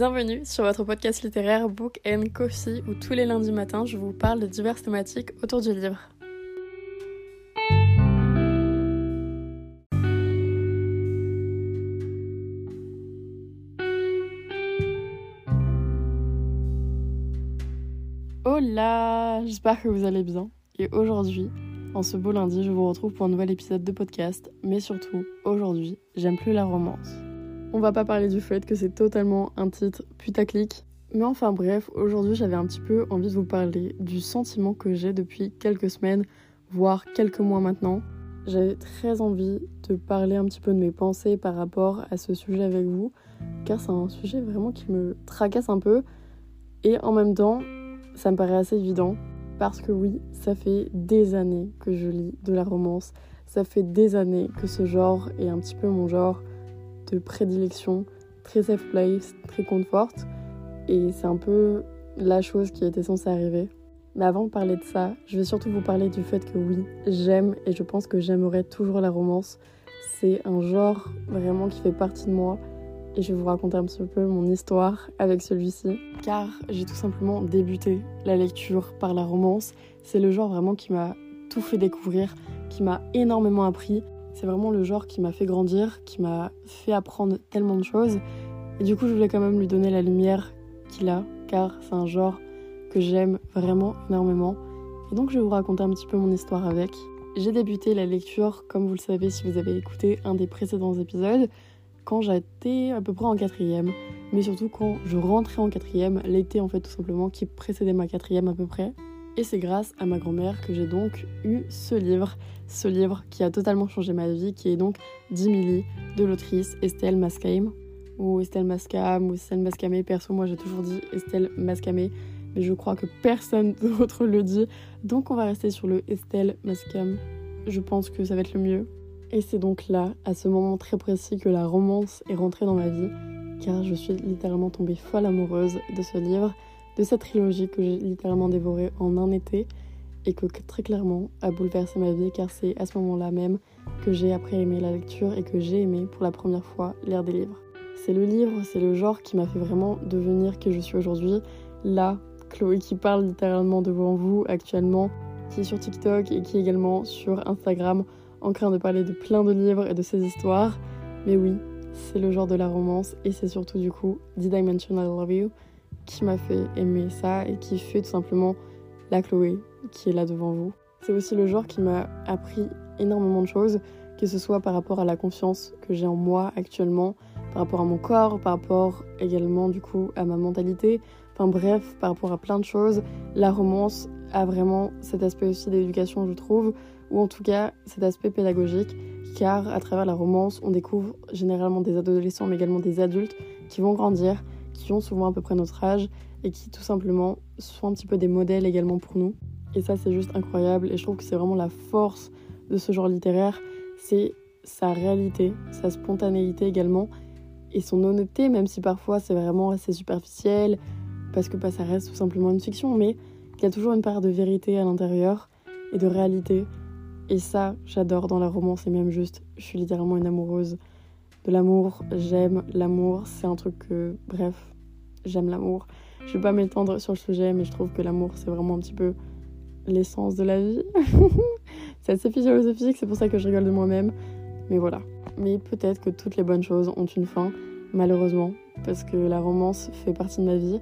Bienvenue sur votre podcast littéraire Book and Coffee où tous les lundis matins je vous parle de diverses thématiques autour du livre. Hola, j'espère que vous allez bien. Et aujourd'hui, en ce beau lundi, je vous retrouve pour un nouvel épisode de podcast. Mais surtout, aujourd'hui, j'aime plus la romance. On va pas parler du fait que c'est totalement un titre putaclic. Mais enfin bref, aujourd'hui j'avais un petit peu envie de vous parler du sentiment que j'ai depuis quelques semaines, voire quelques mois maintenant. J'avais très envie de parler un petit peu de mes pensées par rapport à ce sujet avec vous, car c'est un sujet vraiment qui me tracasse un peu. Et en même temps, ça me paraît assez évident, parce que oui, ça fait des années que je lis de la romance, ça fait des années que ce genre est un petit peu mon genre de prédilection, très safe place, très confort. Et c'est un peu la chose qui était censée arriver. Mais avant de parler de ça, je vais surtout vous parler du fait que oui, j'aime et je pense que j'aimerais toujours la romance. C'est un genre vraiment qui fait partie de moi et je vais vous raconter un petit peu mon histoire avec celui-ci. Car j'ai tout simplement débuté la lecture par la romance. C'est le genre vraiment qui m'a tout fait découvrir, qui m'a énormément appris c'est vraiment le genre qui m'a fait grandir, qui m'a fait apprendre tellement de choses. Et du coup, je voulais quand même lui donner la lumière qu'il a, car c'est un genre que j'aime vraiment énormément. Et donc, je vais vous raconter un petit peu mon histoire avec. J'ai débuté la lecture, comme vous le savez si vous avez écouté un des précédents épisodes, quand j'étais à peu près en quatrième. Mais surtout quand je rentrais en quatrième, l'été en fait tout simplement, qui précédait ma quatrième à peu près. Et c'est grâce à ma grand-mère que j'ai donc eu ce livre, ce livre qui a totalement changé ma vie, qui est donc Dimili de l'autrice Estelle Mascame, ou Estelle Mascam, ou Estelle Mascamé. Perso, moi j'ai toujours dit Estelle Mascamé, mais je crois que personne d'autre le dit. Donc on va rester sur le Estelle Mascam. Je pense que ça va être le mieux. Et c'est donc là, à ce moment très précis, que la romance est rentrée dans ma vie, car je suis littéralement tombée folle amoureuse de ce livre de cette trilogie que j'ai littéralement dévorée en un été et que très clairement a bouleversé ma vie car c'est à ce moment-là même que j'ai après aimé la lecture et que j'ai aimé pour la première fois lire des livres. C'est le livre, c'est le genre qui m'a fait vraiment devenir qui je suis aujourd'hui. Là, Chloé qui parle littéralement devant vous actuellement, qui est sur TikTok et qui est également sur Instagram en train de parler de plein de livres et de ses histoires. Mais oui, c'est le genre de la romance et c'est surtout du coup Did I Mention I Love You qui m'a fait aimer ça et qui fait tout simplement la Chloé qui est là devant vous. C'est aussi le genre qui m'a appris énormément de choses, que ce soit par rapport à la confiance que j'ai en moi actuellement, par rapport à mon corps, par rapport également du coup à ma mentalité, enfin bref, par rapport à plein de choses. La romance a vraiment cet aspect aussi d'éducation, je trouve, ou en tout cas cet aspect pédagogique, car à travers la romance, on découvre généralement des adolescents, mais également des adultes qui vont grandir qui ont souvent à peu près notre âge et qui tout simplement sont un petit peu des modèles également pour nous. Et ça, c'est juste incroyable. Et je trouve que c'est vraiment la force de ce genre littéraire. C'est sa réalité, sa spontanéité également. Et son honnêteté, même si parfois c'est vraiment assez superficiel, parce que bah, ça reste tout simplement une fiction, mais il y a toujours une part de vérité à l'intérieur et de réalité. Et ça, j'adore dans la romance et même juste, je suis littéralement une amoureuse de l'amour. J'aime l'amour. C'est un truc que, bref, j'aime l'amour. Je vais pas m'étendre sur le sujet, mais je trouve que l'amour, c'est vraiment un petit peu l'essence de la vie. c'est assez philosophique, c'est pour ça que je rigole de moi-même. Mais voilà. Mais peut-être que toutes les bonnes choses ont une fin, malheureusement, parce que la romance fait partie de ma vie.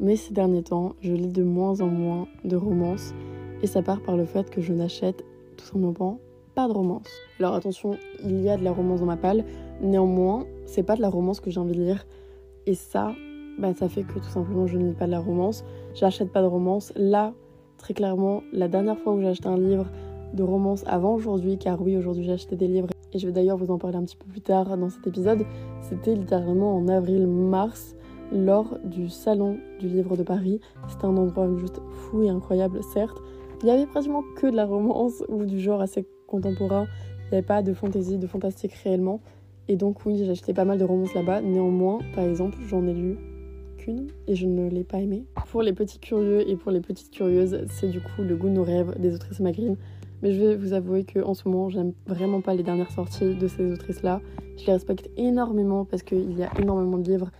Mais ces derniers temps, je lis de moins en moins de romances. Et ça part par le fait que je n'achète tout simplement de romance. Alors attention, il y a de la romance dans ma palle. Néanmoins, c'est pas de la romance que j'ai envie de lire. Et ça, bah, ça fait que tout simplement je ne lis pas de la romance. J'achète pas de romance. Là, très clairement, la dernière fois où j'ai acheté un livre de romance avant aujourd'hui, car oui, aujourd'hui j'ai acheté des livres, et je vais d'ailleurs vous en parler un petit peu plus tard dans cet épisode, c'était littéralement en avril-mars, lors du Salon du Livre de Paris. C'était un endroit juste fou et incroyable, certes. Il y avait pratiquement que de la romance ou du genre assez contemporain. Il n'y avait pas de fantaisie, de fantastique réellement. Et donc oui, j'ai acheté pas mal de romances là-bas. Néanmoins, par exemple, j'en ai lu et je ne l'ai pas aimé. Pour les petits curieux et pour les petites curieuses, c'est du coup le goût de nos rêves des autrices maghrines. Mais je vais vous avouer que en ce moment, j'aime vraiment pas les dernières sorties de ces autrices-là. Je les respecte énormément parce qu'il y a énormément de livres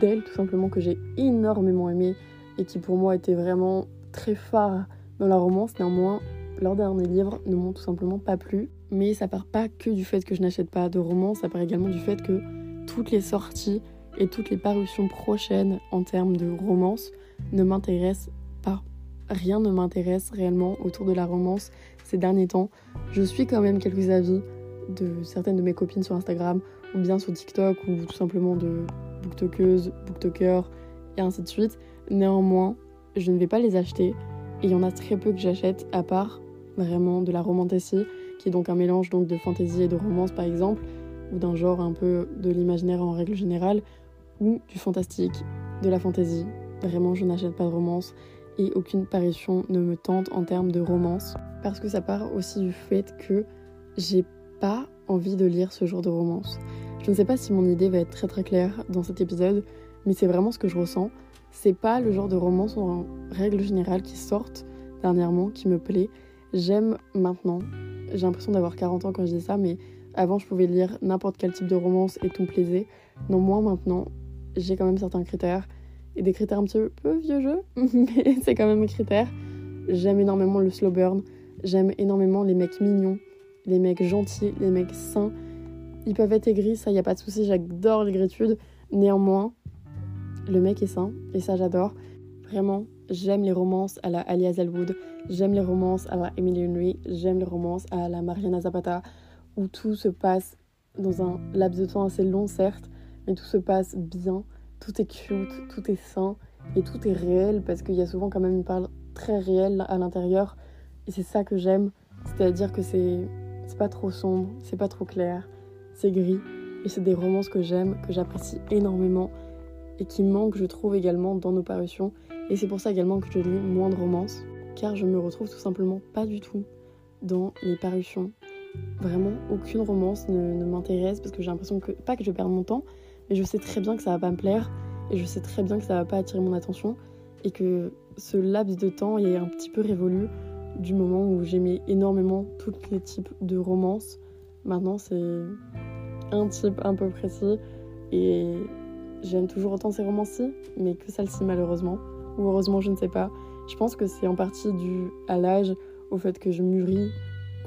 d'elle, tout simplement, que j'ai énormément aimé et qui pour moi était vraiment très phare dans la romance. Néanmoins, leurs derniers livres ne m'ont tout simplement pas plu. Mais ça part pas que du fait que je n'achète pas de romance, ça part également du fait que toutes les sorties et toutes les parutions prochaines en termes de romance ne m'intéressent pas. Rien ne m'intéresse réellement autour de la romance ces derniers temps. Je suis quand même quelques avis de certaines de mes copines sur Instagram ou bien sur TikTok ou tout simplement de booktokeuses, booktokers et ainsi de suite. Néanmoins, je ne vais pas les acheter et il y en a très peu que j'achète à part vraiment de la romantasy qui est donc un mélange donc de fantasy et de romance par exemple ou d'un genre un peu de l'imaginaire en règle générale ou du fantastique, de la fantasy. Vraiment, je n'achète pas de romance et aucune parution ne me tente en termes de romance parce que ça part aussi du fait que j'ai pas envie de lire ce genre de romance. Je ne sais pas si mon idée va être très très claire dans cet épisode, mais c'est vraiment ce que je ressens. C'est pas le genre de romance en règle générale qui sortent dernièrement qui me plaît. J'aime maintenant. J'ai l'impression d'avoir 40 ans quand je dis ça, mais avant je pouvais lire n'importe quel type de romance et tout me plaisait. Non, moi maintenant, j'ai quand même certains critères. Et des critères un petit peu vieux jeu, mais c'est quand même un critère. J'aime énormément le slow burn. J'aime énormément les mecs mignons les mecs gentils, les mecs sains. Ils peuvent être aigris, ça y a pas de souci, j'adore l'aigritude. Néanmoins, le mec est sain et ça j'adore. Vraiment, j'aime les romances à la Ali Hazelwood, j'aime les romances à la Emily Henry, j'aime les romances à la Mariana Zapata où tout se passe dans un laps de temps assez long certes, mais tout se passe bien, tout est cute, tout est sain et tout est réel parce qu'il y a souvent quand même une part très réelle à l'intérieur et c'est ça que j'aime, c'est-à-dire que c'est pas trop sombre, c'est pas trop clair, c'est gris. Et c'est des romances que j'aime, que j'apprécie énormément et qui manquent, je trouve, également dans nos parutions. Et c'est pour ça également que je lis moins de romances, car je me retrouve tout simplement pas du tout dans les parutions. Vraiment, aucune romance ne, m'intéresse parce que j'ai l'impression que, pas que je perds mon temps, mais je sais très bien que ça va pas me plaire et je sais très bien que ça va pas attirer mon attention et que ce laps de temps est un petit peu révolu du moment où j'aimais énormément tous les types de romances. Maintenant, c'est un type un peu précis et j'aime toujours autant ces romances-ci, mais que celle-ci malheureusement. Heureusement, je ne sais pas. Je pense que c'est en partie dû à l'âge, au fait que je mûris,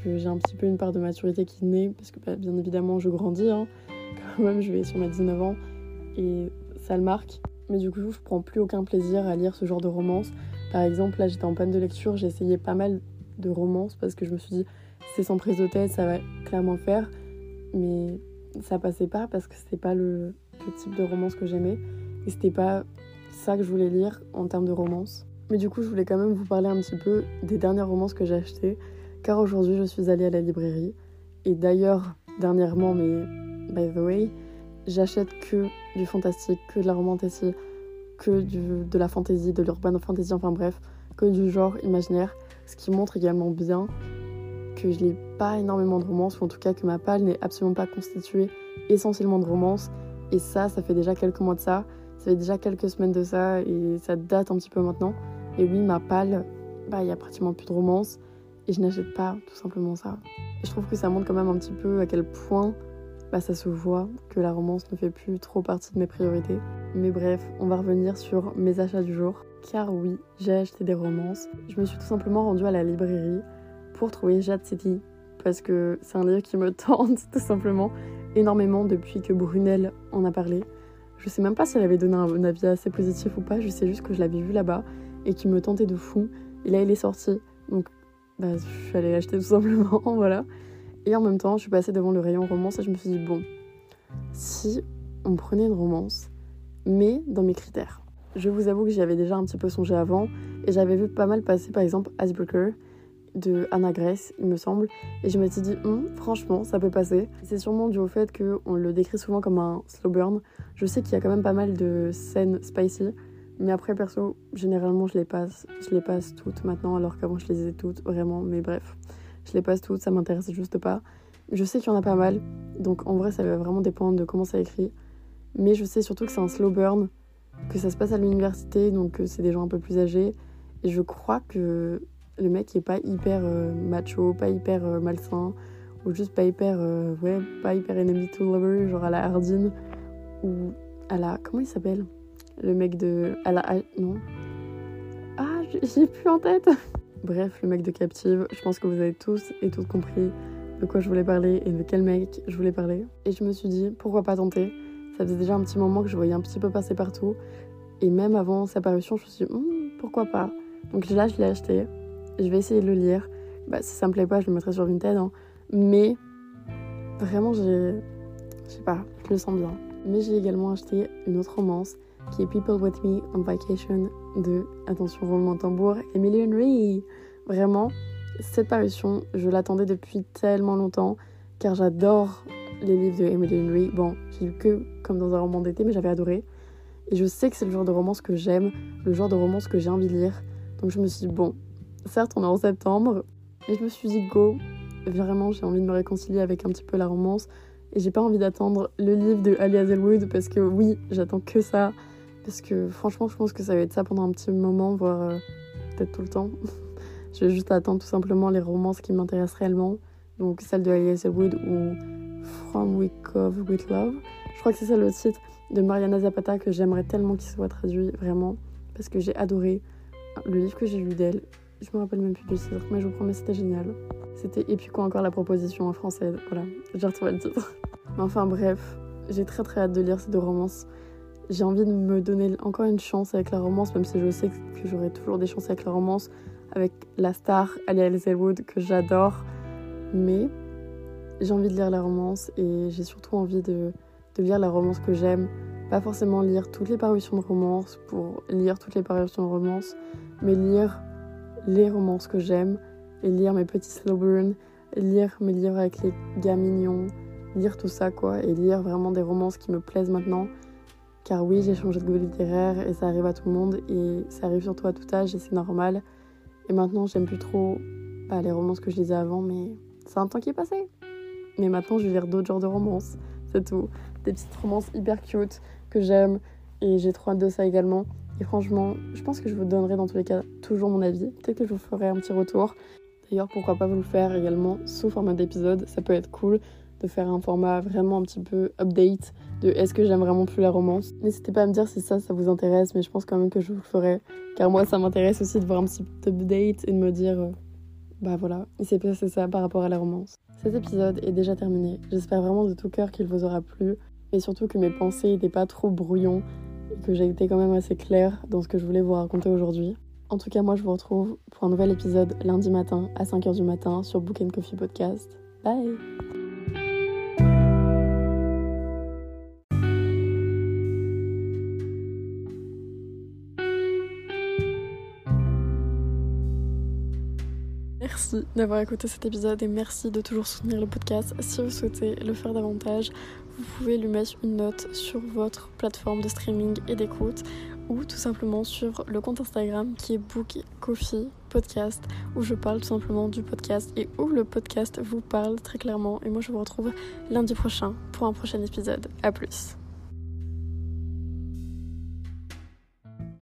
que j'ai un petit peu une part de maturité qui naît, parce que bah, bien évidemment, je grandis. Hein. Quand même, je vais sur mes 19 ans et ça le marque. Mais du coup, je prends plus aucun plaisir à lire ce genre de romance par exemple, là j'étais en panne de lecture, j'ai essayé pas mal de romances parce que je me suis dit c'est sans prise de tête, ça va clairement faire. Mais ça passait pas parce que c'était pas le, type de romance que j'aimais et c'était pas ça que je voulais lire en termes de romance. Mais du coup, je voulais quand même vous parler un petit peu des dernières romances que j'ai achetées car aujourd'hui je suis allée à la librairie et d'ailleurs, dernièrement, mais by the way, j'achète que du fantastique, que de la romantasy, que de la fantasy, de l'urban fantasy, enfin bref, que du genre imaginaire. Ce qui montre également bien que je n'ai pas énormément de romance, ou en tout cas que ma palle n'est absolument pas constituée essentiellement de romance. Et ça, ça fait déjà quelques mois de ça, ça fait déjà quelques semaines de ça, et ça date un petit peu maintenant. Et oui, ma palle, bah, il y a pratiquement plus de romance, et je n'achète pas tout simplement ça. Je trouve que ça montre quand même un petit peu à quel point bah, ça se voit que la romance ne fait plus trop partie de mes priorités. Mais bref, on va revenir sur mes achats du jour. Car oui, j'ai acheté des romances. Je me suis tout simplement rendue à la librairie pour trouver Jade City. Parce que c'est un livre qui me tente tout simplement énormément depuis que Brunel en a parlé. Je sais même pas si elle avait donné un avis assez positif ou pas, je sais juste que je l'avais vu là-bas et qui me tentait de fou. Et là, il est sorti. Donc, bah, je suis allée l'acheter tout simplement, voilà. Et en même temps, je suis passée devant le rayon romance et je me suis dit, bon, si on prenait une romance, mais dans mes critères. Je vous avoue que j'y avais déjà un petit peu songé avant et j'avais vu pas mal passer par exemple Icebreaker de Anna Grace, il me semble, et je me suis dit, hum, franchement, ça peut passer. C'est sûrement dû au fait qu'on le décrit souvent comme un slow burn. Je sais qu'il y a quand même pas mal de scènes spicy, mais après, perso, généralement, je les passe, je les passe toutes maintenant, alors qu'avant, je les disais toutes, vraiment, mais bref. Je les passe toutes, ça m'intéresse juste pas. Je sais qu'il y en a pas mal, donc en vrai ça va vraiment dépendre de comment ça écrit. Mais je sais surtout que c'est un slow burn, que ça se passe à l'université, donc c'est des gens un peu plus âgés. Et je crois que le mec est pas hyper euh, macho, pas hyper euh, malsain, ou juste pas hyper, ouais, pas hyper enemy to lover, genre à la Hardin, ou à la. Comment il s'appelle? Le mec de. À la. non? Ah, j'ai plus en tête Bref, le mec de Captive, je pense que vous avez tous et toutes compris de quoi je voulais parler et de quel mec je voulais parler. Et je me suis dit, pourquoi pas tenter? Ça faisait déjà un petit moment que je voyais un petit peu passer partout. Et même avant sa parution, je me suis dit, hmm, pourquoi pas? Donc là, je l'ai acheté. Je vais essayer de le lire. Bah, si ça me plaît pas, je le mettrai sur Vinted. Hein. Mais vraiment, j'ai. Je sais pas, je le sens bien. Mais j'ai également acheté une autre romance qui est People With Me on Vacation de, attention, roulement tambour, Emily Henry. Vraiment, cette parution, je l'attendais depuis tellement longtemps car j'adore les livres de Emily Henry. Bon, j'ai lu que comme dans un roman d'été, mais j'avais adoré. Et je sais que c'est le genre de romance que j'aime, le genre de romance que j'ai envie de lire. Donc je me suis dit, bon, certes, on est en septembre, mais je me suis dit, go. Vraiment, j'ai envie de me réconcilier avec un petit peu la romance. Et j'ai pas envie d'attendre le livre de Ali Hazelwood parce que oui, j'attends que ça. Parce que franchement, je pense que ça va être ça pendant un petit moment, voire euh, peut-être tout le temps. je vais juste attendre tout simplement les romances qui m'intéressent réellement. Donc celle de Ali Hazelwood ou From Week of With Love. Je crois que c'est ça le titre de Mariana Zapata que j'aimerais tellement qu'il soit traduit, vraiment. Parce que j'ai adoré le livre que j'ai lu d'elle. Je me rappelle même plus du titre, mais je vous promets, c'était génial. C'était Et puis quoi encore la proposition en français Voilà, j'ai retrouvé le titre. Mais enfin bref, j'ai très très hâte de lire ces deux romances. J'ai envie de me donner encore une chance avec la romance, même si je sais que j'aurai toujours des chances avec la romance, avec la star Ali Hazelwood que j'adore. Mais j'ai envie de lire la romance et j'ai surtout envie de, de lire la romance que j'aime. Pas forcément lire toutes les parutions de romance pour lire toutes les parutions de romance, mais lire les romances que j'aime et lire mes petits slow burn, lire mes livres avec les gars mignons, lire tout ça quoi, et lire vraiment des romances qui me plaisent maintenant. Car oui, j'ai changé de goût littéraire et ça arrive à tout le monde et ça arrive surtout à tout âge et c'est normal. Et maintenant, j'aime plus trop bah, les romances que je lisais avant, mais c'est un temps qui est passé. Mais maintenant, je vais lire d'autres genres de romances, c'est tout. Des petites romances hyper cute que j'aime et j'ai trop hâte de ça également. Et franchement, je pense que je vous donnerai dans tous les cas toujours mon avis. Peut-être que je vous ferai un petit retour. D'ailleurs, pourquoi pas vous le faire également sous format d'épisode. Ça peut être cool de faire un format vraiment un petit peu update de est-ce que j'aime vraiment plus la romance. N'hésitez pas à me dire si ça, vous intéresse, mais je pense quand même que je vous le ferai. Car moi, ça m'intéresse aussi de voir un petit update et de me dire, euh, bah voilà, il s'est passé ça par rapport à la romance. Cet épisode est déjà terminé. J'espère vraiment de tout cœur qu'il vous aura plu. Et surtout que mes pensées n'étaient pas trop brouillons que j'ai été quand même assez claire dans ce que je voulais vous raconter aujourd'hui. En tout cas, moi, je vous retrouve pour un nouvel épisode lundi matin à 5h du matin sur Book and Coffee Podcast. Bye Merci d'avoir écouté cet épisode et merci de toujours soutenir le podcast. Si vous souhaitez le faire davantage, vous pouvez lui mettre une note sur votre plateforme de streaming et d'écoute ou tout simplement sur le compte Instagram qui est Book Coffee Podcast où je parle tout simplement du podcast et où le podcast vous parle très clairement. Et moi je vous retrouve lundi prochain pour un prochain épisode. A plus.